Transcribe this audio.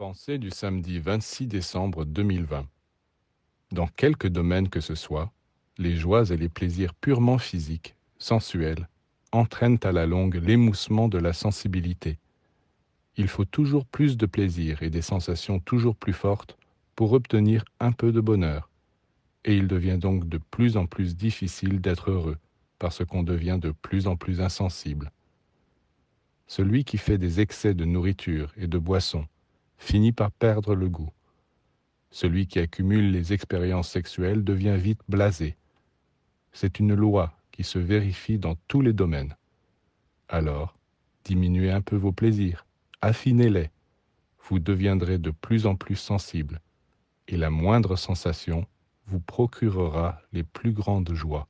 Pensée du samedi 26 décembre 2020. Dans quelque domaine que ce soit, les joies et les plaisirs purement physiques, sensuels, entraînent à la longue l'émoussement de la sensibilité. Il faut toujours plus de plaisir et des sensations toujours plus fortes pour obtenir un peu de bonheur, et il devient donc de plus en plus difficile d'être heureux, parce qu'on devient de plus en plus insensible. Celui qui fait des excès de nourriture et de boisson finit par perdre le goût. Celui qui accumule les expériences sexuelles devient vite blasé. C'est une loi qui se vérifie dans tous les domaines. Alors, diminuez un peu vos plaisirs, affinez-les, vous deviendrez de plus en plus sensible, et la moindre sensation vous procurera les plus grandes joies.